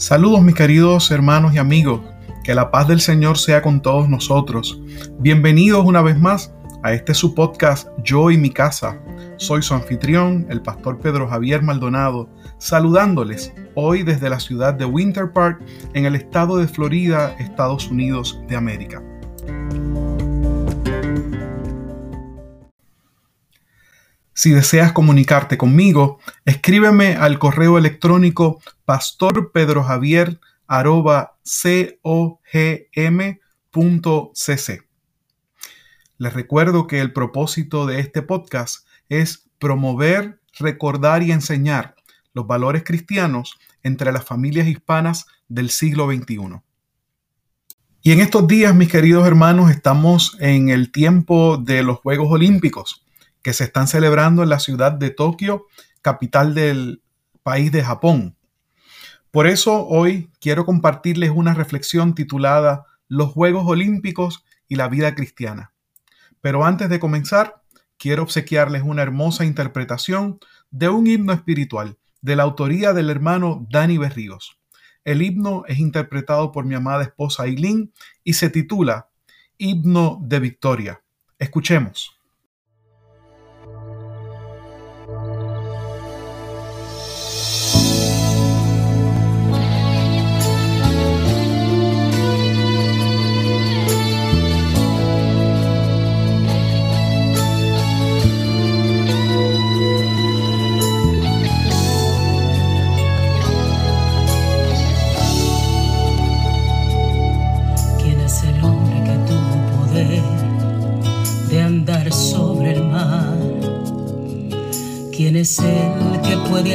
Saludos mis queridos hermanos y amigos, que la paz del Señor sea con todos nosotros. Bienvenidos una vez más a este su podcast Yo y mi casa. Soy su anfitrión, el pastor Pedro Javier Maldonado, saludándoles hoy desde la ciudad de Winter Park, en el estado de Florida, Estados Unidos de América. Si deseas comunicarte conmigo, escríbeme al correo electrónico pastorpedrojavier.cogm.cc. Les recuerdo que el propósito de este podcast es promover, recordar y enseñar los valores cristianos entre las familias hispanas del siglo XXI. Y en estos días, mis queridos hermanos, estamos en el tiempo de los Juegos Olímpicos que se están celebrando en la ciudad de Tokio, capital del país de Japón. Por eso hoy quiero compartirles una reflexión titulada Los Juegos Olímpicos y la vida cristiana. Pero antes de comenzar, quiero obsequiarles una hermosa interpretación de un himno espiritual de la autoría del hermano Dani Berríos. El himno es interpretado por mi amada esposa Aileen y se titula Himno de Victoria. Escuchemos.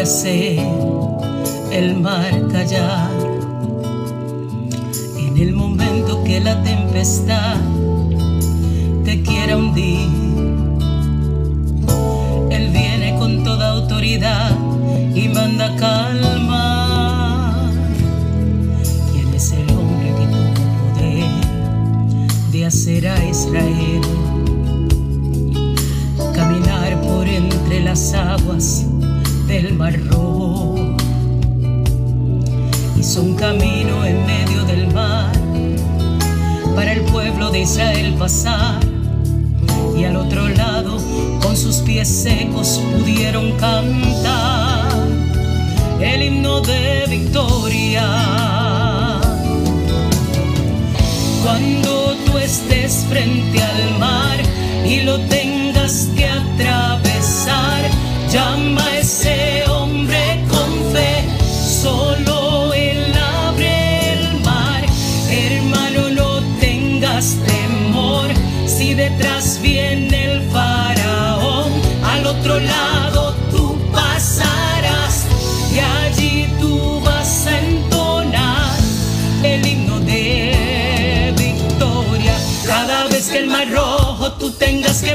Hacer el mar callar? En el momento que la tempestad te quiera hundir, Él viene con toda autoridad y manda calma. ¿Quién es el hombre que tuvo poder de hacer a Israel? entre las aguas mar rojo. Hizo un camino en medio del mar para el pueblo de Israel pasar. Y al otro lado, con sus pies secos, pudieron cantar el himno de victoria. Cuando tú estés frente al mar y lo tengas que atravesar. Llama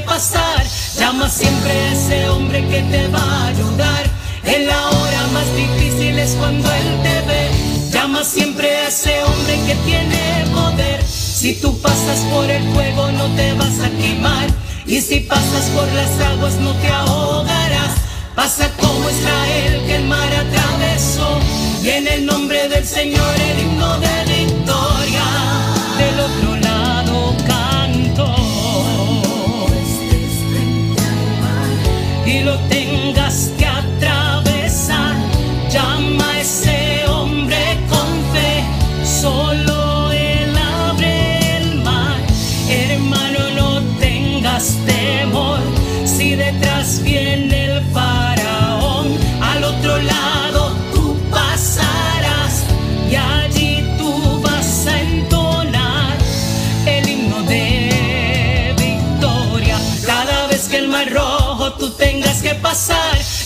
pasar. Llama siempre a ese hombre que te va a ayudar. En la hora más difícil es cuando Él te ve. Llama siempre a ese hombre que tiene poder. Si tú pasas por el fuego no te vas a quemar. Y si pasas por las aguas no te ahogarás. Pasa como Israel que el mar atravesó. Y en el nombre del Señor el himno de tengas que atravesar. Llama a ese hombre con fe, solo él abre el mar. Hermano, no tengas temor si detrás viene el faraón. Al otro lado tú pasarás y allí tú vas a entonar el himno de victoria. Cada vez que el mar que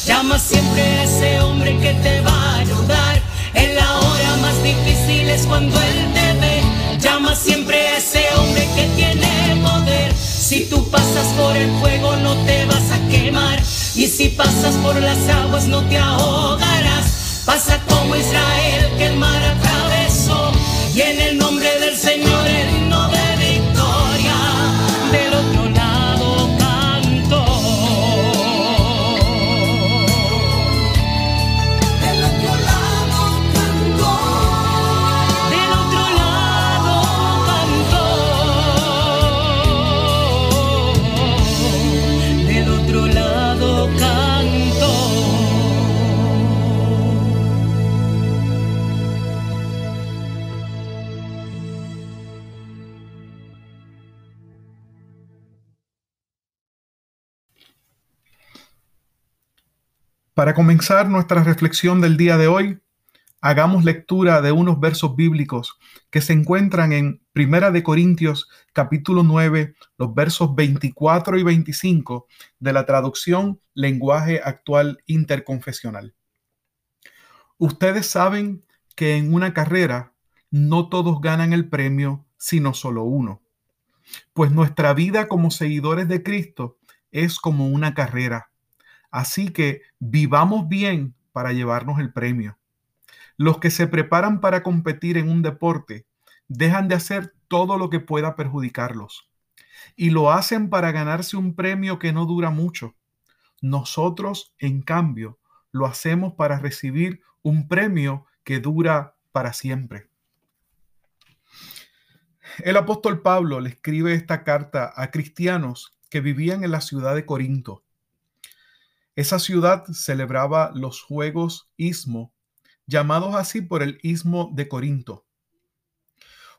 Llama siempre a ese hombre que te va a ayudar. En la hora más difícil es cuando él te ve. Llama siempre a ese hombre que tiene poder. Si tú pasas por el fuego no te vas a quemar. Y si pasas por las aguas no te ahogarás. Pasa como Israel que el mar Para comenzar nuestra reflexión del día de hoy, hagamos lectura de unos versos bíblicos que se encuentran en Primera de Corintios capítulo 9, los versos 24 y 25 de la traducción Lenguaje Actual Interconfesional. Ustedes saben que en una carrera no todos ganan el premio, sino solo uno. Pues nuestra vida como seguidores de Cristo es como una carrera Así que vivamos bien para llevarnos el premio. Los que se preparan para competir en un deporte dejan de hacer todo lo que pueda perjudicarlos y lo hacen para ganarse un premio que no dura mucho. Nosotros, en cambio, lo hacemos para recibir un premio que dura para siempre. El apóstol Pablo le escribe esta carta a cristianos que vivían en la ciudad de Corinto esa ciudad celebraba los Juegos Istmo, llamados así por el Istmo de Corinto.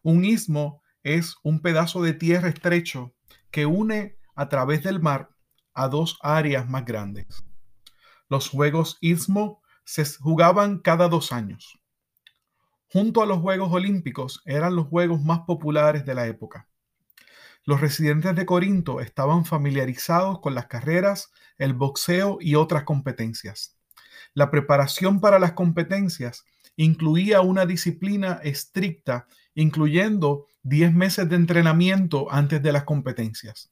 Un istmo es un pedazo de tierra estrecho que une a través del mar a dos áreas más grandes. Los Juegos Istmo se jugaban cada dos años. Junto a los Juegos Olímpicos eran los juegos más populares de la época. Los residentes de Corinto estaban familiarizados con las carreras, el boxeo y otras competencias. La preparación para las competencias incluía una disciplina estricta, incluyendo 10 meses de entrenamiento antes de las competencias.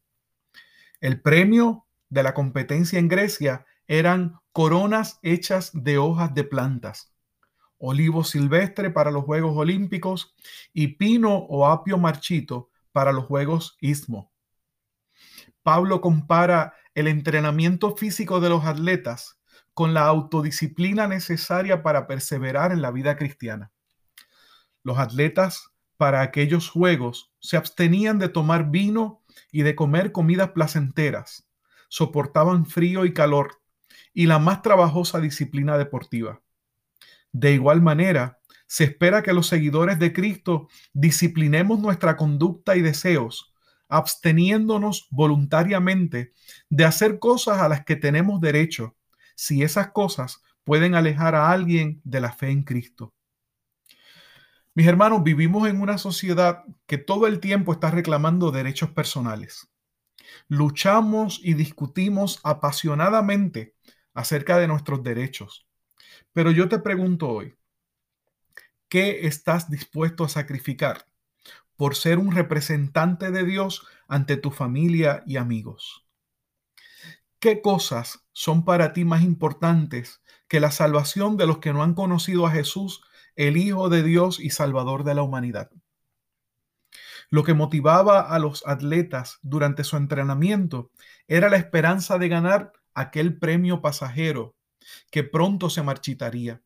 El premio de la competencia en Grecia eran coronas hechas de hojas de plantas, olivo silvestre para los Juegos Olímpicos y pino o apio marchito para los Juegos Istmo. Pablo compara el entrenamiento físico de los atletas con la autodisciplina necesaria para perseverar en la vida cristiana. Los atletas para aquellos juegos se abstenían de tomar vino y de comer comidas placenteras, soportaban frío y calor y la más trabajosa disciplina deportiva. De igual manera, se espera que los seguidores de Cristo disciplinemos nuestra conducta y deseos, absteniéndonos voluntariamente de hacer cosas a las que tenemos derecho, si esas cosas pueden alejar a alguien de la fe en Cristo. Mis hermanos, vivimos en una sociedad que todo el tiempo está reclamando derechos personales. Luchamos y discutimos apasionadamente acerca de nuestros derechos. Pero yo te pregunto hoy, ¿Qué estás dispuesto a sacrificar por ser un representante de Dios ante tu familia y amigos? ¿Qué cosas son para ti más importantes que la salvación de los que no han conocido a Jesús, el Hijo de Dios y Salvador de la humanidad? Lo que motivaba a los atletas durante su entrenamiento era la esperanza de ganar aquel premio pasajero que pronto se marchitaría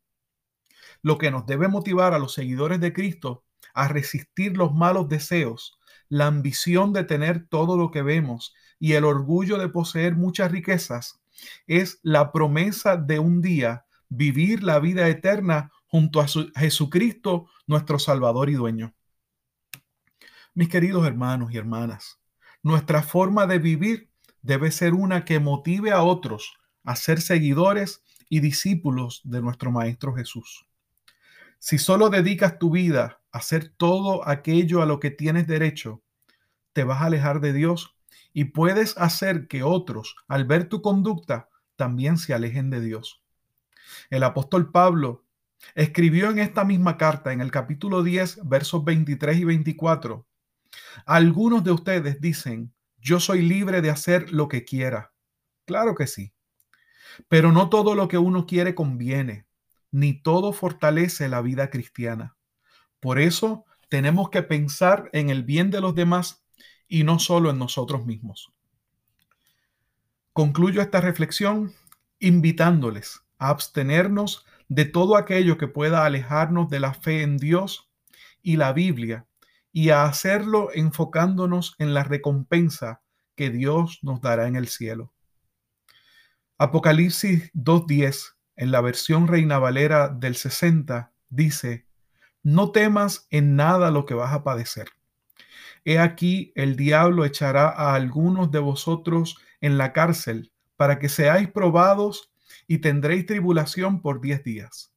lo que nos debe motivar a los seguidores de Cristo a resistir los malos deseos, la ambición de tener todo lo que vemos y el orgullo de poseer muchas riquezas, es la promesa de un día vivir la vida eterna junto a Jesucristo, nuestro Salvador y dueño. Mis queridos hermanos y hermanas, nuestra forma de vivir debe ser una que motive a otros a ser seguidores y discípulos de nuestro Maestro Jesús. Si solo dedicas tu vida a hacer todo aquello a lo que tienes derecho, te vas a alejar de Dios y puedes hacer que otros, al ver tu conducta, también se alejen de Dios. El apóstol Pablo escribió en esta misma carta, en el capítulo 10, versos 23 y 24, algunos de ustedes dicen, yo soy libre de hacer lo que quiera. Claro que sí. Pero no todo lo que uno quiere conviene ni todo fortalece la vida cristiana. Por eso tenemos que pensar en el bien de los demás y no solo en nosotros mismos. Concluyo esta reflexión invitándoles a abstenernos de todo aquello que pueda alejarnos de la fe en Dios y la Biblia y a hacerlo enfocándonos en la recompensa que Dios nos dará en el cielo. Apocalipsis 2.10 en la versión Reina Valera del 60, dice, no temas en nada lo que vas a padecer. He aquí el diablo echará a algunos de vosotros en la cárcel para que seáis probados y tendréis tribulación por diez días.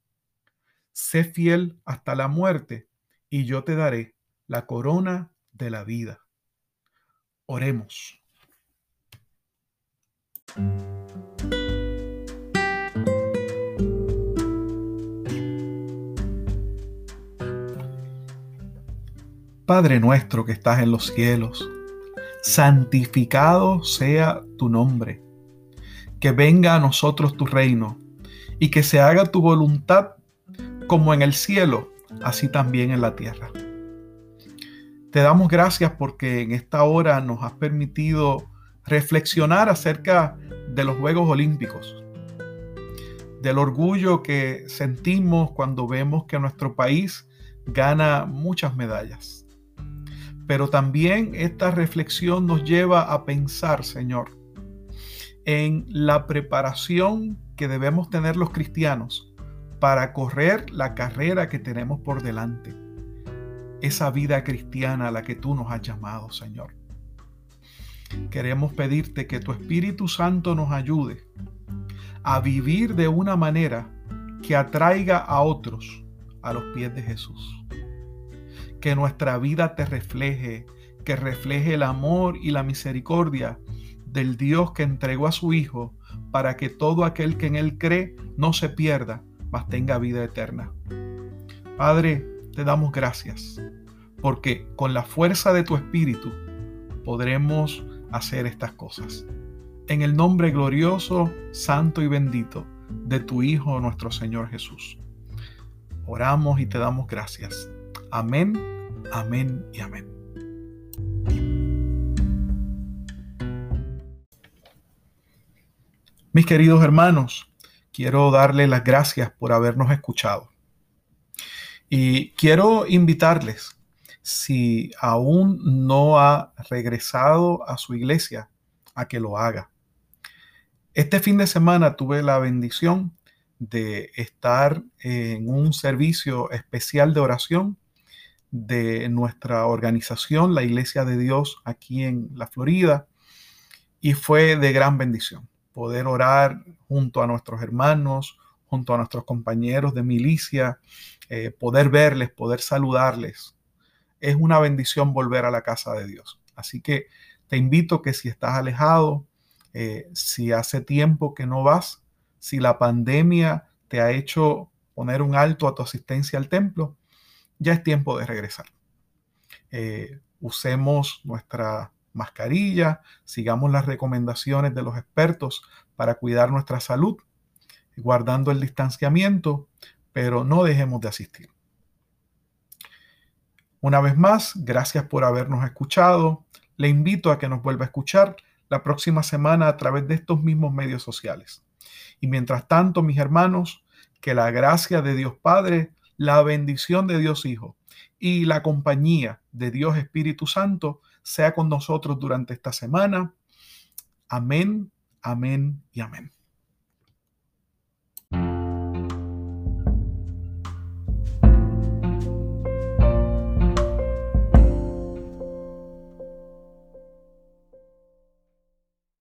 Sé fiel hasta la muerte, y yo te daré la corona de la vida. Oremos. Padre nuestro que estás en los cielos, santificado sea tu nombre. Que venga a nosotros tu reino y que se haga tu voluntad como en el cielo, así también en la tierra. Te damos gracias porque en esta hora nos has permitido reflexionar acerca de los Juegos Olímpicos, del orgullo que sentimos cuando vemos que nuestro país gana muchas medallas. Pero también esta reflexión nos lleva a pensar, Señor, en la preparación que debemos tener los cristianos para correr la carrera que tenemos por delante. Esa vida cristiana a la que tú nos has llamado, Señor. Queremos pedirte que tu Espíritu Santo nos ayude a vivir de una manera que atraiga a otros a los pies de Jesús que nuestra vida te refleje, que refleje el amor y la misericordia del Dios que entregó a su Hijo para que todo aquel que en Él cree no se pierda, mas tenga vida eterna. Padre, te damos gracias, porque con la fuerza de tu Espíritu podremos hacer estas cosas. En el nombre glorioso, santo y bendito de tu Hijo nuestro Señor Jesús. Oramos y te damos gracias. Amén, amén y amén. Mis queridos hermanos, quiero darles las gracias por habernos escuchado. Y quiero invitarles, si aún no ha regresado a su iglesia, a que lo haga. Este fin de semana tuve la bendición de estar en un servicio especial de oración de nuestra organización, la Iglesia de Dios aquí en la Florida, y fue de gran bendición poder orar junto a nuestros hermanos, junto a nuestros compañeros de milicia, eh, poder verles, poder saludarles. Es una bendición volver a la casa de Dios. Así que te invito que si estás alejado, eh, si hace tiempo que no vas, si la pandemia te ha hecho poner un alto a tu asistencia al templo, ya es tiempo de regresar. Eh, usemos nuestra mascarilla, sigamos las recomendaciones de los expertos para cuidar nuestra salud, guardando el distanciamiento, pero no dejemos de asistir. Una vez más, gracias por habernos escuchado. Le invito a que nos vuelva a escuchar la próxima semana a través de estos mismos medios sociales. Y mientras tanto, mis hermanos, que la gracia de Dios Padre, la bendición de Dios Hijo y la compañía de Dios Espíritu Santo sea con nosotros durante esta semana. Amén, amén y amén.